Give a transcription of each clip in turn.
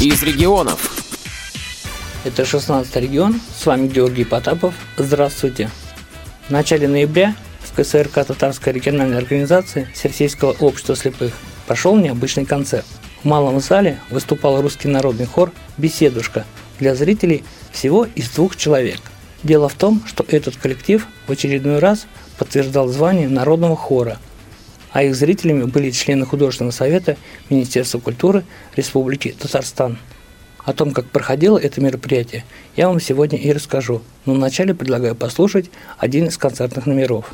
из регионов. Это 16 регион. С вами Георгий Потапов. Здравствуйте. В начале ноября в КСРК Татарской региональной организации Всероссийского общества слепых прошел необычный концерт. В малом зале выступал русский народный хор «Беседушка» для зрителей всего из двух человек. Дело в том, что этот коллектив в очередной раз подтверждал звание народного хора – а их зрителями были члены художественного совета Министерства культуры Республики Татарстан. О том, как проходило это мероприятие, я вам сегодня и расскажу, но вначале предлагаю послушать один из концертных номеров.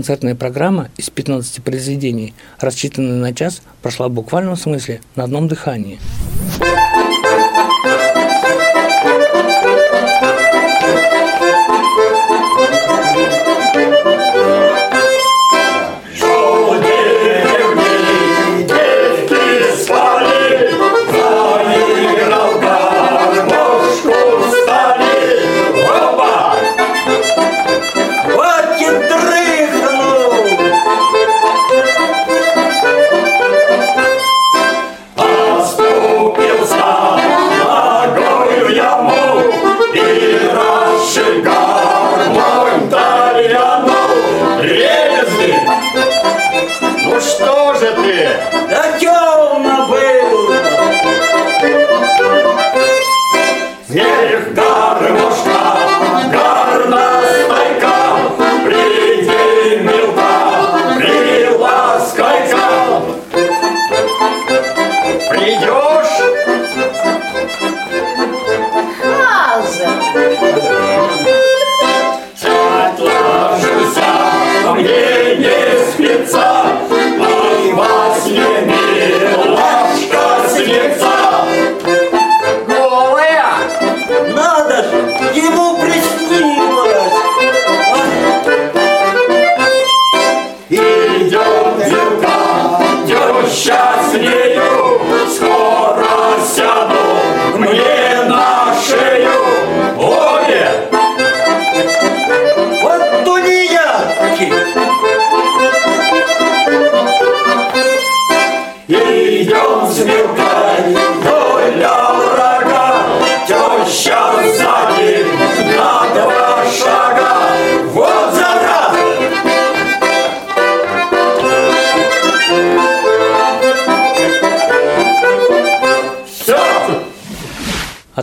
Концертная программа из 15 произведений, рассчитанная на час, прошла в буквальном смысле на одном дыхании.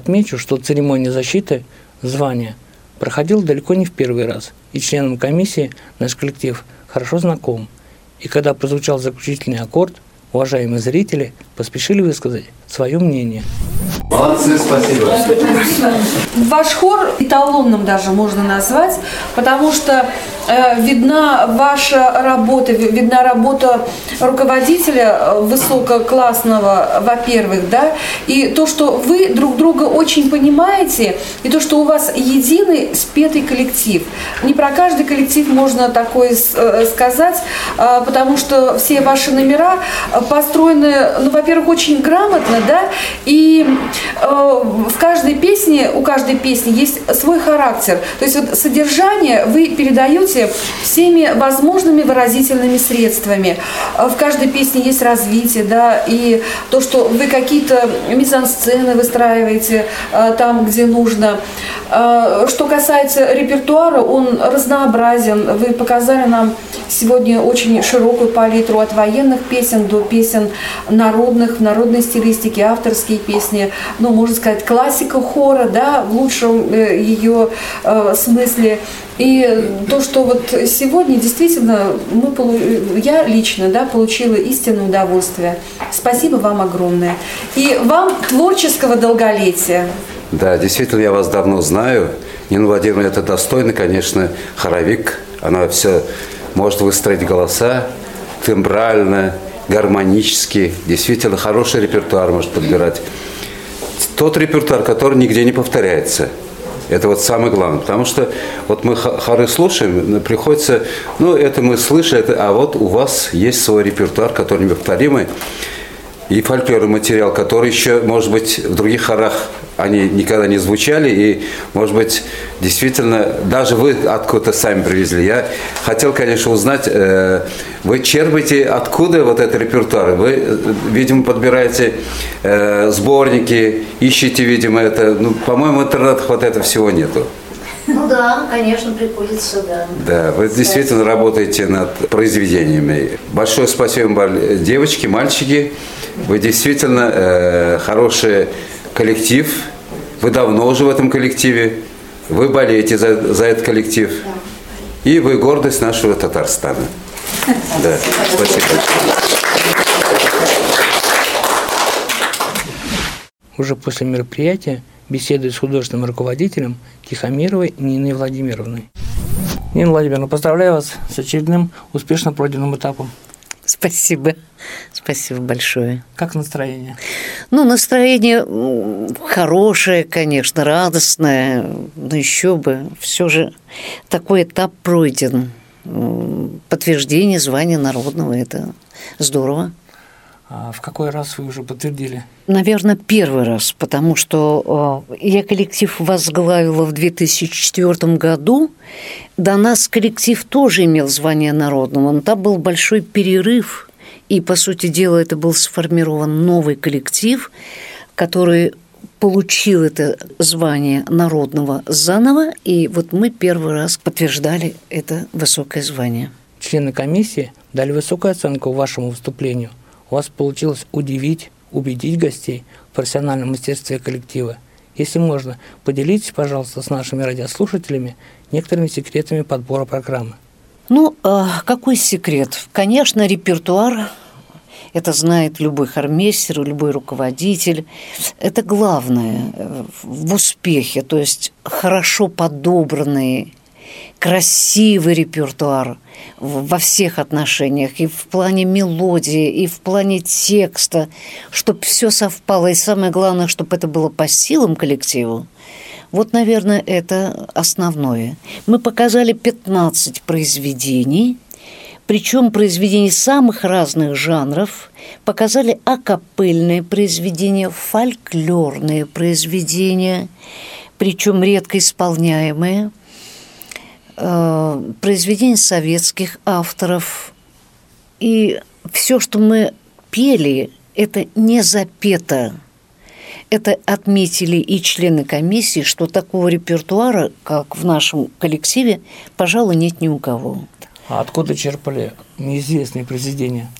Отмечу, что церемония защиты звания проходила далеко не в первый раз, и членам комиссии наш коллектив хорошо знаком. И когда прозвучал заключительный аккорд, уважаемые зрители поспешили высказать свое мнение. Молодцы, спасибо. Ваш хор эталонным даже можно назвать, потому что э, видна ваша работа, ви- видна работа руководителя э, высококлассного, во-первых, да, и то, что вы друг друга очень понимаете, и то, что у вас единый спетый коллектив. Не про каждый коллектив можно такое э, сказать, э, потому что все ваши номера построены, ну, во-первых, очень грамотно, да, и э, в каждой песне, у каждой песни есть свой характер. То есть вот содержание вы передаете всеми возможными выразительными средствами. В каждой песне есть развитие, да, и то, что вы какие-то мизансцены выстраиваете э, там, где нужно. Э, Что касается репертуара, он разнообразен. Вы показали нам сегодня очень широкую палитру от военных песен до песен народных, в народной стилистике, авторские песни, ну, можно сказать, классика хора, да, в лучшем э, ее э, смысле. И то, что вот сегодня действительно мы, полу- я лично, да, получила истинное удовольствие. Спасибо вам огромное. И вам творческого долголетия. Да, действительно, я вас давно знаю. Нина Владимировна, это достойный, конечно, хоровик. Она все может выстроить голоса тембрально, гармонически. Действительно, хороший репертуар может подбирать. Тот репертуар, который нигде не повторяется. Это вот самое главное. Потому что вот мы хоры слушаем, но приходится, ну, это мы слышали, это, а вот у вас есть свой репертуар, который неповторимый. И фольклорный материал, который еще, может быть, в других хорах они никогда не звучали, и, может быть, действительно, даже вы откуда-то сами привезли. Я хотел, конечно, узнать, э, вы черпаете откуда вот этот репертуар? Вы, видимо, подбираете э, сборники, ищете, видимо, это. Ну, по-моему, в интернетах вот этого всего нету. Ну да, конечно, приходится, да. Да, вы действительно работаете над произведениями. Большое спасибо вам, девочки, мальчики. Вы действительно э, хороший коллектив. Вы давно уже в этом коллективе. Вы болеете за, за этот коллектив. И вы гордость нашего Татарстана. Да, спасибо большое. Уже после мероприятия беседую с художественным руководителем Тихомировой Ниной Владимировной. Нина Владимировна, поздравляю вас с очередным успешно пройденным этапом. Спасибо. Спасибо большое. Как настроение? Ну, настроение хорошее, конечно, радостное, но еще бы, все же такой этап пройден. Подтверждение звания народного – это здорово. А в какой раз вы уже подтвердили? Наверное, первый раз, потому что э, я коллектив возглавила в 2004 году. До нас коллектив тоже имел звание народного, но там был большой перерыв, и, по сути дела, это был сформирован новый коллектив, который получил это звание народного заново, и вот мы первый раз подтверждали это высокое звание. члены комиссии дали высокую оценку вашему выступлению. У вас получилось удивить, убедить гостей в профессиональном мастерстве коллектива. Если можно, поделитесь, пожалуйста, с нашими радиослушателями некоторыми секретами подбора программы. Ну, а какой секрет? Конечно, репертуар это знает любой хормейстер, любой руководитель. Это главное э, в успехе, то есть хорошо подобранный, красивый репертуар во всех отношениях, и в плане мелодии, и в плане текста, чтобы все совпало, и самое главное, чтобы это было по силам коллективу. Вот, наверное, это основное. Мы показали 15 произведений, причем произведений самых разных жанров, показали акапельные произведения, фольклорные произведения, причем редко исполняемые, э, произведения советских авторов. И все, что мы пели, это не запето. Это отметили и члены комиссии, что такого репертуара, как в нашем коллективе, пожалуй, нет ни у кого. А откуда черпали неизвестные произведения?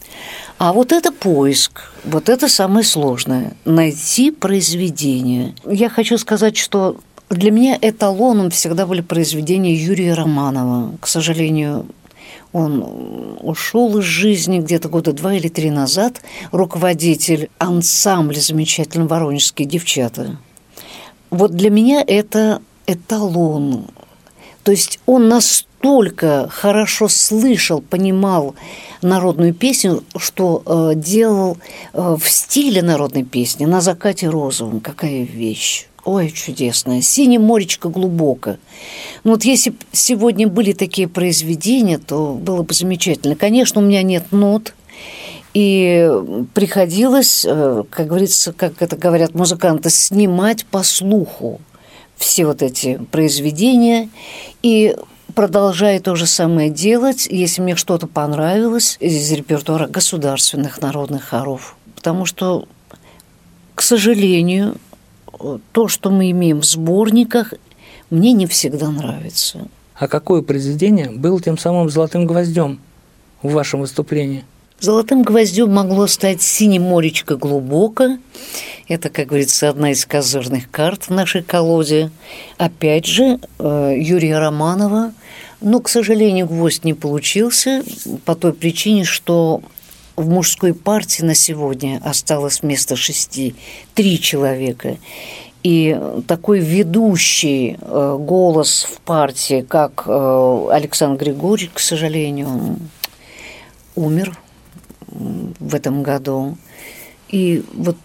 А вот это поиск, вот это самое сложное – найти произведение. Я хочу сказать, что для меня эталоном всегда были произведения Юрия Романова. К сожалению, он ушел из жизни где-то года два или три назад, руководитель ансамбля замечательного «Воронежские девчата». Вот для меня это эталон. То есть он настолько хорошо слышал, понимал народную песню, что э, делал э, в стиле народной песни на закате розовом. Какая вещь! Ой, чудесная. Синее моречко глубоко. Ну вот если бы сегодня были такие произведения, то было бы замечательно. Конечно, у меня нет нот, и приходилось, э, как говорится, как это говорят музыканты, снимать по слуху все вот эти произведения. И продолжаю то же самое делать, если мне что-то понравилось из репертуара государственных народных хоров. Потому что, к сожалению, то, что мы имеем в сборниках, мне не всегда нравится. А какое произведение было тем самым золотым гвоздем в вашем выступлении? Золотым гвоздем могло стать «Сине моречко глубоко». Это, как говорится, одна из козырных карт в нашей колоде. Опять же, э, Юрия Романова. Но, к сожалению, гвоздь не получился по той причине, что в мужской партии на сегодня осталось вместо шести три человека. И такой ведущий э, голос в партии, как э, Александр Григорьевич, к сожалению, умер в этом году. И вот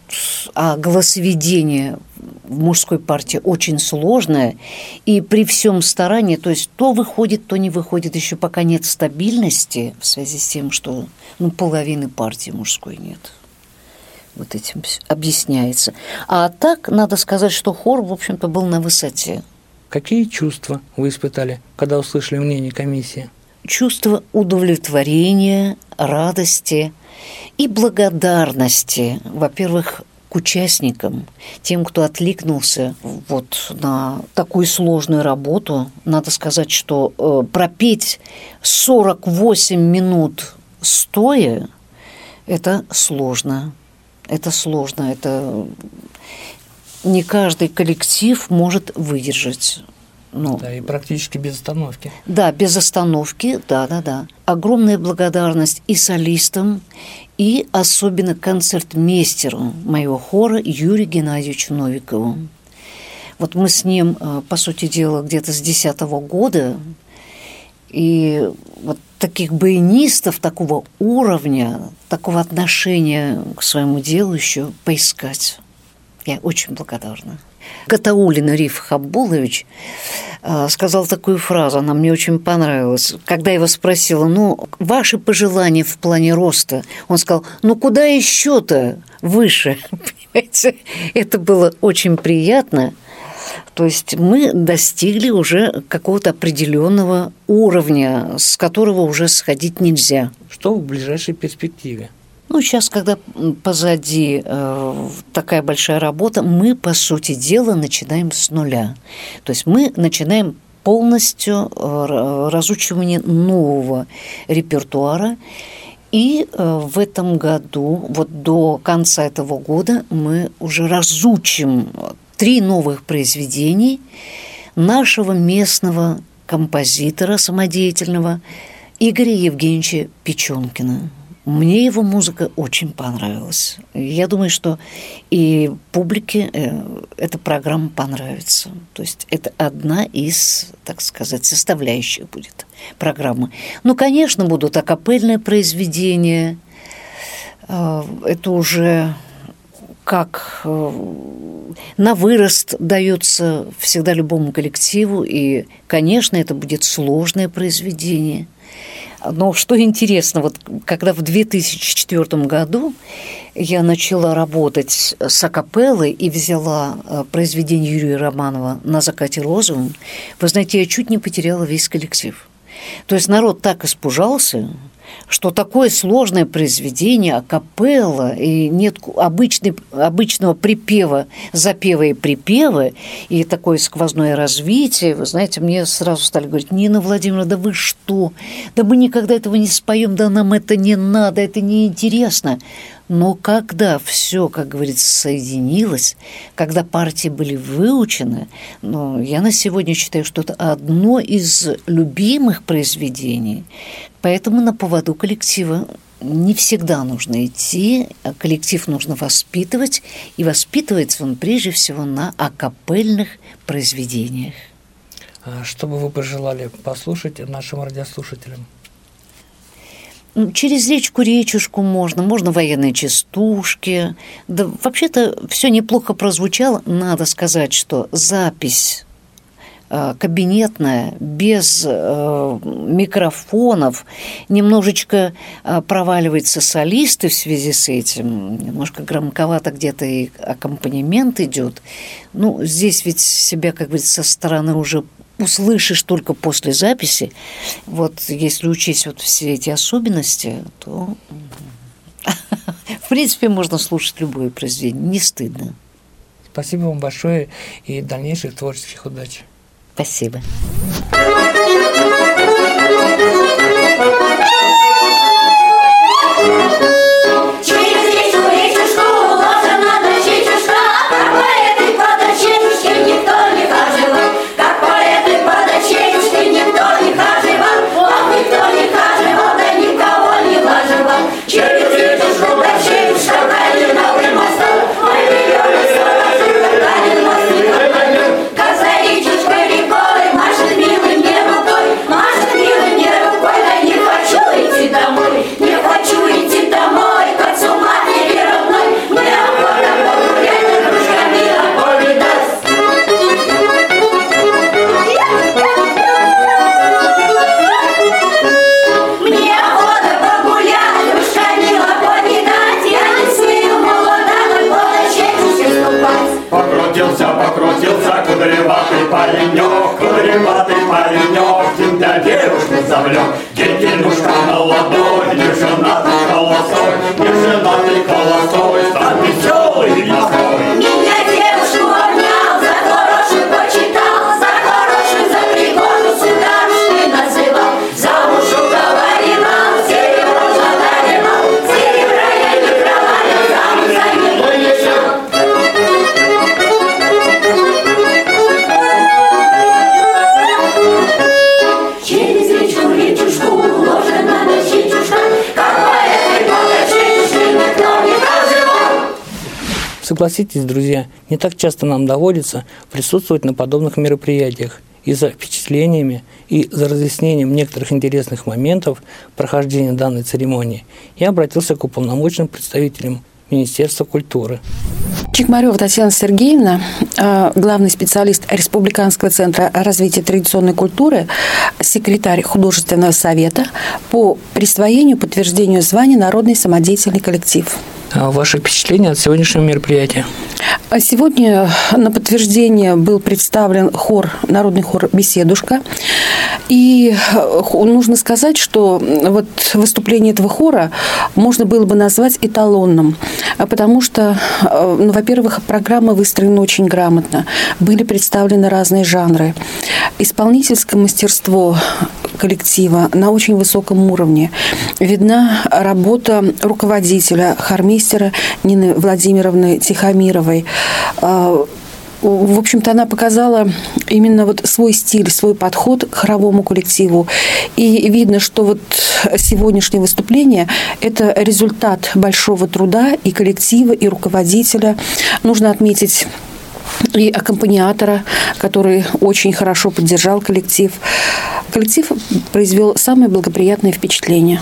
а голосоведение в мужской партии очень сложное, и при всем старании, то есть то выходит, то не выходит, еще пока нет стабильности в связи с тем, что ну, половины партии мужской нет. Вот этим объясняется. А так, надо сказать, что хор, в общем-то, был на высоте. Какие чувства вы испытали, когда услышали мнение комиссии? Чувство удовлетворения, радости и благодарности, во-первых, к участникам, тем, кто откликнулся вот на такую сложную работу. Надо сказать, что э, пропеть 48 минут стоя – это сложно. Это сложно, это не каждый коллектив может выдержать. Ну, да, и практически без остановки. Да, без остановки, да, да, да. Огромная благодарность и солистам, и особенно концертмейстеру моего хора Юрию Геннадьевичу Новикову. Вот мы с ним, э, по сути дела, где-то с 10 года, и вот таких баянистов такого уровня, такого отношения к своему делу еще поискать. Я очень благодарна. Катаулин Риф Хаббулович э, сказал такую фразу, она мне очень понравилась. Когда его спросила, ну, ваши пожелания в плане роста, он сказал, ну, куда еще-то выше? Понимаете? Это было очень приятно. То есть мы достигли уже какого-то определенного уровня, с которого уже сходить нельзя. Что в ближайшей перспективе? Ну, сейчас, когда позади э, такая большая работа, мы, по сути дела, начинаем с нуля. То есть мы начинаем полностью э, разучивание нового репертуара. И э, в этом году, вот до конца этого года, мы уже разучим три новых произведений нашего местного композитора самодеятельного Игоря Евгеньевича Печенкина. Мне его музыка очень понравилась. Я думаю, что и публике э, эта программа понравится. То есть это одна из, так сказать, составляющих будет программы. Ну, конечно, будут акапельные произведения. Э, это уже как э, на вырост дается всегда любому коллективу, и, конечно, это будет сложное произведение – но что интересно, вот когда в 2004 году я начала работать с акапеллой и взяла э, произведение Юрия Романова «На закате розовым», вы знаете, я чуть не потеряла весь коллектив. То есть народ так испужался, что такое сложное произведение, акапелла, и нет обычной, обычного припева, запева и припева, и такое сквозное развитие, вы знаете, мне сразу стали говорить, Нина Владимировна, да вы что? Да мы никогда этого не споем, да нам это не надо, это неинтересно. Но когда все, как говорится, соединилось, когда партии были выучены, ну, я на сегодня считаю, что это одно из любимых произведений. Поэтому на поводу коллектива не всегда нужно идти, коллектив нужно воспитывать, и воспитывается он прежде всего на акапельных произведениях. А что бы вы пожелали послушать нашим радиослушателям? Через речку речушку можно, можно военные частушки. Да вообще-то все неплохо прозвучало. Надо сказать, что запись кабинетная, без э, микрофонов, немножечко э, проваливается солисты в связи с этим, немножко громковато где-то и аккомпанемент идет. Ну, здесь ведь себя, как говорится, со стороны уже услышишь только после записи. Вот если учесть вот все эти особенности, то в принципе можно слушать любое произведение, не стыдно. Спасибо вам большое и дальнейших творческих удач. Спасибо. Согласитесь, друзья, не так часто нам доводится присутствовать на подобных мероприятиях. И за впечатлениями, и за разъяснением некоторых интересных моментов прохождения данной церемонии я обратился к уполномоченным представителям Министерства культуры. Чекмарева Татьяна Сергеевна, э, главный специалист Республиканского центра развития традиционной культуры, секретарь художественного совета по присвоению подтверждению звания «Народный самодеятельный коллектив». А Ваши впечатления от сегодняшнего мероприятия? А Сегодня на подтверждение был представлен хор, народный хор «Беседушка». И э, нужно сказать, что вот выступление этого хора можно было бы назвать эталонным, а потому что, э, ну, во-первых, программа выстроена очень грамотно, были представлены разные жанры. Исполнительское мастерство коллектива на очень высоком уровне. Видна работа руководителя, хормейстера Нины Владимировны Тихомировой. А, В общем-то, она показала именно вот свой стиль, свой подход к хоровому коллективу. И видно, что вот сегодняшнее выступление – это результат большого труда и коллектива, и руководителя. Нужно отметить и аккомпаниатора, который очень хорошо поддержал коллектив. Коллектив произвел самое благоприятное впечатление.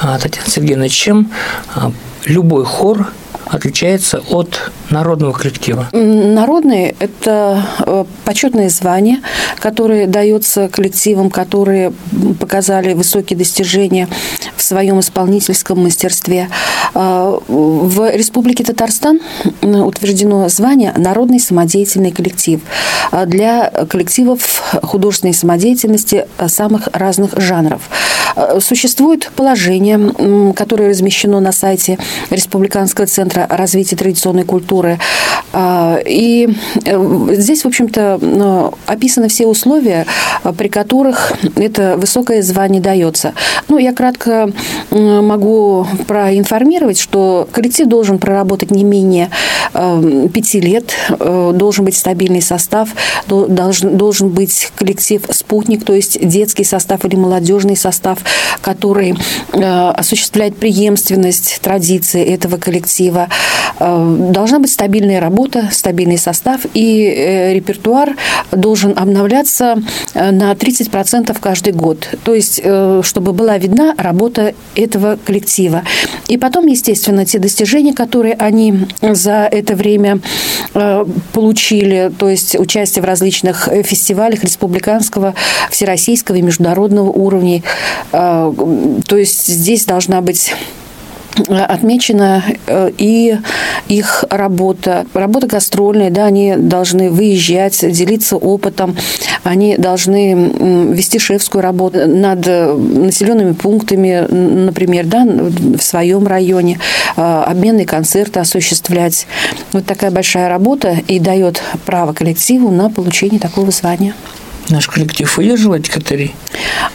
А, Татьяна Сергеевна, чем а, любой хор отличается от народного коллектива? Народные – это э, почетное звание, которое дается коллективам, которые показали высокие достижения в своем исполнительском мастерстве. А, В Республике Татарстан утверждено звание «Народный самодеятельный коллектив» а, для коллективов художественной самодеятельности а, самых разных жанров. Существует положение, которое размещено на сайте Республиканского центра развития традиционной культуры. И э, здесь, в общем-то, описаны все условия, при которых это высокое звание дается. Ну, я кратко могу проинформировать, что коллектив должен проработать не менее э, пяти лет, э, должен быть стабильный состав, до- должен, должен быть коллектив спутник, то есть детский состав или молодежный состав, который э, осуществляет преемственность традиции этого коллектива. Э, Должна быть стабильная работа, стабильный состав, и репертуар должен обновляться на 30% каждый год. То есть, чтобы была видна работа этого коллектива. И потом, естественно, те достижения, которые они за это время э, получили, то есть участие в различных фестивалях республиканского, всероссийского и международного уровней. Э, То есть здесь должна быть отмечена э, и их работа, работа гастрольная, да, они должны выезжать, делиться опытом, они должны вести шефскую работу над э, населенными пунктами, например, да, в своем районе, э, обменные концерты осуществлять. Вот такая большая работа и дает право коллективу на получение такого звания. Наш коллектив выдерживает критерий?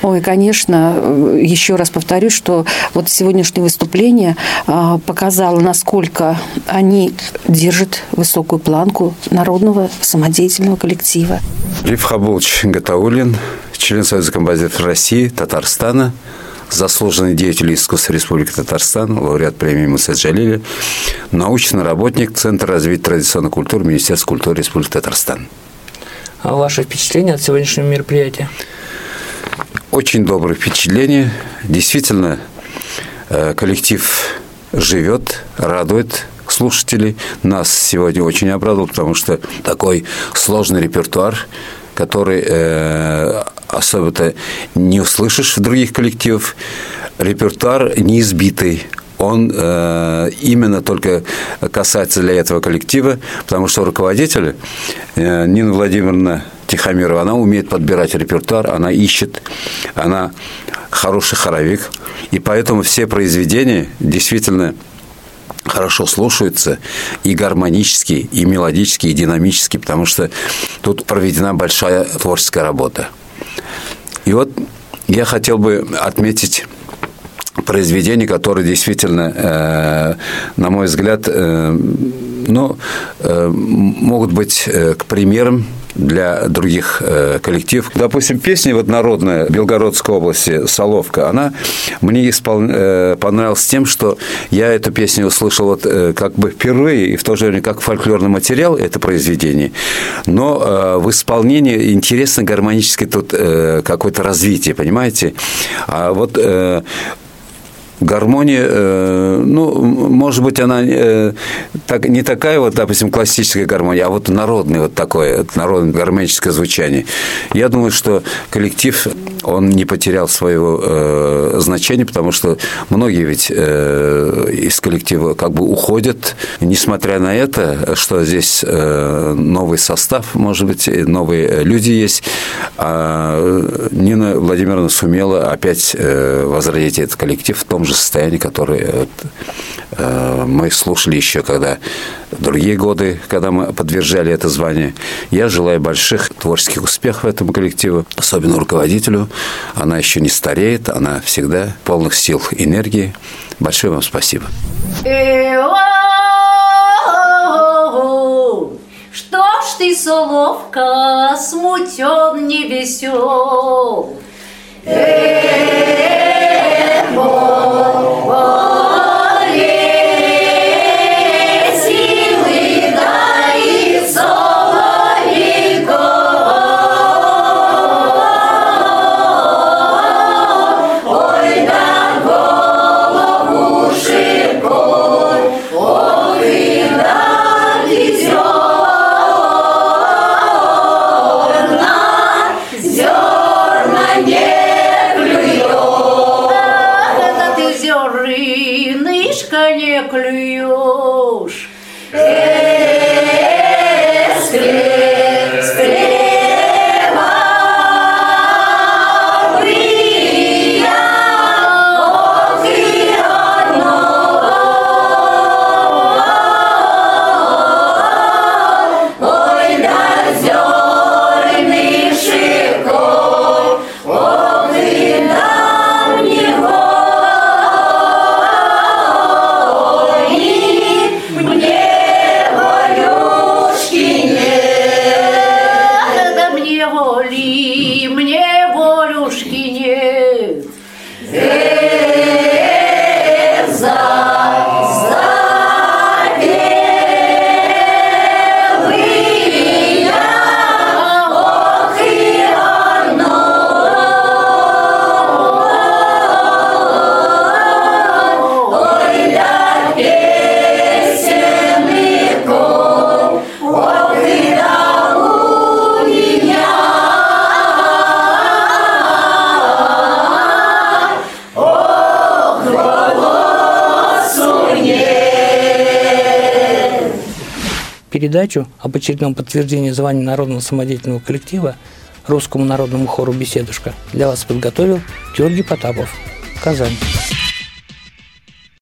Ой, конечно, еще раз повторюсь, что вот сегодняшнее выступление а, показало, насколько они держат высокую планку народного самодеятельного коллектива. Лев Хабулович Гатаулин, член Союза композиторов России, Татарстана, заслуженный деятель искусства Республики Татарстан, лауреат премии Муса Джалиля, научный работник Центра развития традиционной культуры Министерства культуры Республики Татарстан. Ваши впечатления от сегодняшнего мероприятия? Очень доброе впечатление. Действительно, э, коллектив живет, радует слушателей. Нас сегодня очень обрадовал, потому что такой сложный репертуар, который э, особо-то не услышишь в других коллективах. Репертуар неизбитый. Он э, именно только касается для этого коллектива, потому что руководитель э, Нина Владимировна Тихомирова, она умеет подбирать репертуар, она ищет, она хороший хоровик, и поэтому все произведения действительно хорошо слушаются и гармонически, и мелодически, и динамически, потому что тут проведена большая творческая работа. И вот я хотел бы отметить произведения, которые действительно, э, на мой взгляд, э, ну, э, могут быть к примерам для других коллективов. Допустим, песня вот народная Белгородской области «Соловка», она мне испол... понравилась тем, что я эту песню услышал вот как бы впервые, и в то же время как фольклорный материал это произведение, но в исполнении интересно гармонически тут какое-то развитие, понимаете? А вот Гармония, э, ну, может быть, она э, так, не такая вот, допустим, классическая гармония, а вот народный вот такое, вот народное гармоническое звучание. Я думаю, что коллектив, он не потерял своего э, значения, потому что многие ведь э, из коллектива как бы уходят, несмотря на это, что здесь э, новый состав, может быть, новые люди есть, а Нина Владимировна сумела опять э, возродить этот коллектив в том же состоянии, которое э, мы слушали еще когда другие годы, когда мы подтверждали это звание. Я желаю больших творческих успехов этому коллективу, особенно руководителю. Она еще не стареет, она всегда полных сил, энергии. Большое вам спасибо. Что ж ты, соловка, смутен, не весел? Senhor. Мне воли, мне волюшки Передачу об очередном подтверждении звания народного самодеятельного коллектива Русскому народному хору «Беседушка» для вас подготовил Георгий Потапов. Казань.